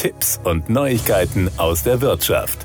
Tipps und Neuigkeiten aus der Wirtschaft.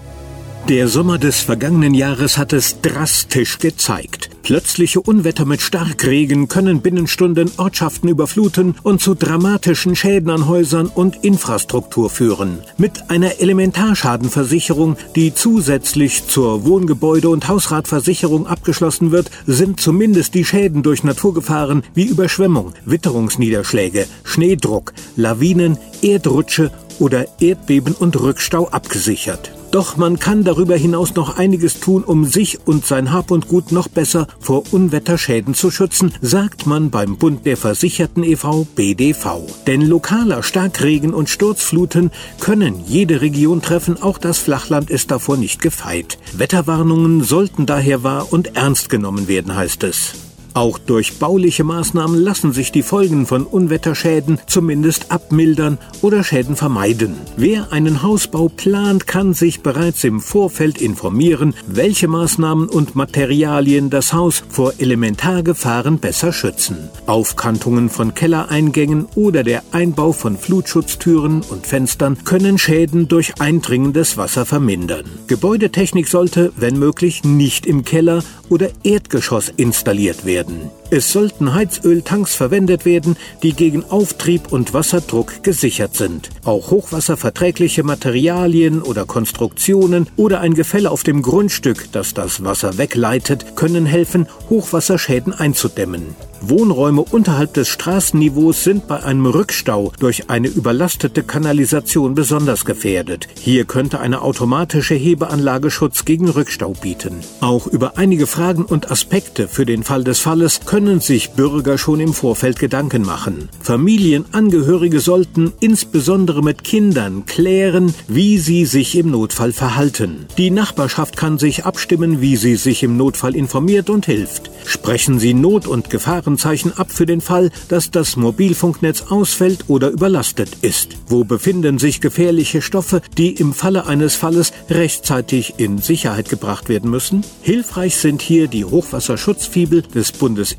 Der Sommer des vergangenen Jahres hat es drastisch gezeigt. Plötzliche Unwetter mit Starkregen können binnen Stunden Ortschaften überfluten und zu dramatischen Schäden an Häusern und Infrastruktur führen. Mit einer Elementarschadenversicherung, die zusätzlich zur Wohngebäude- und Hausratversicherung abgeschlossen wird, sind zumindest die Schäden durch Naturgefahren wie Überschwemmung, Witterungsniederschläge, Schneedruck, Lawinen, Erdrutsche oder Erdbeben und Rückstau abgesichert. Doch man kann darüber hinaus noch einiges tun, um sich und sein Hab und Gut noch besser vor Unwetterschäden zu schützen, sagt man beim Bund der Versicherten e.V. BDV. Denn lokaler Starkregen und Sturzfluten können jede Region treffen, auch das Flachland ist davor nicht gefeit. Wetterwarnungen sollten daher wahr und ernst genommen werden, heißt es. Auch durch bauliche Maßnahmen lassen sich die Folgen von Unwetterschäden zumindest abmildern oder Schäden vermeiden. Wer einen Hausbau plant, kann sich bereits im Vorfeld informieren, welche Maßnahmen und Materialien das Haus vor Elementargefahren besser schützen. Aufkantungen von Kellereingängen oder der Einbau von Flutschutztüren und Fenstern können Schäden durch eindringendes Wasser vermindern. Gebäudetechnik sollte, wenn möglich, nicht im Keller oder Erdgeschoss installiert werden werden. Es sollten Heizöltanks verwendet werden, die gegen Auftrieb und Wasserdruck gesichert sind. Auch hochwasserverträgliche Materialien oder Konstruktionen oder ein Gefälle auf dem Grundstück, das das Wasser wegleitet, können helfen, Hochwasserschäden einzudämmen. Wohnräume unterhalb des Straßenniveaus sind bei einem Rückstau durch eine überlastete Kanalisation besonders gefährdet. Hier könnte eine automatische Hebeanlage Schutz gegen Rückstau bieten. Auch über einige Fragen und Aspekte für den Fall des Falles können sich Bürger schon im Vorfeld Gedanken machen. Familienangehörige sollten insbesondere mit Kindern klären, wie sie sich im Notfall verhalten. Die Nachbarschaft kann sich abstimmen, wie sie sich im Notfall informiert und hilft. Sprechen Sie Not- und Gefahrenzeichen ab für den Fall, dass das Mobilfunknetz ausfällt oder überlastet ist. Wo befinden sich gefährliche Stoffe, die im Falle eines Falles rechtzeitig in Sicherheit gebracht werden müssen? Hilfreich sind hier die Hochwasserschutzfibel des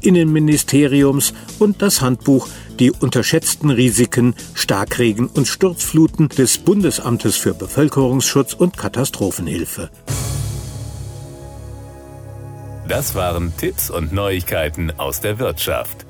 Bundesinnenministeriums und das Handbuch Die unterschätzten Risiken, Starkregen und Sturzfluten des Bundesamtes für Bevölkerungsschutz und Katastrophenhilfe. Das waren Tipps und Neuigkeiten aus der Wirtschaft.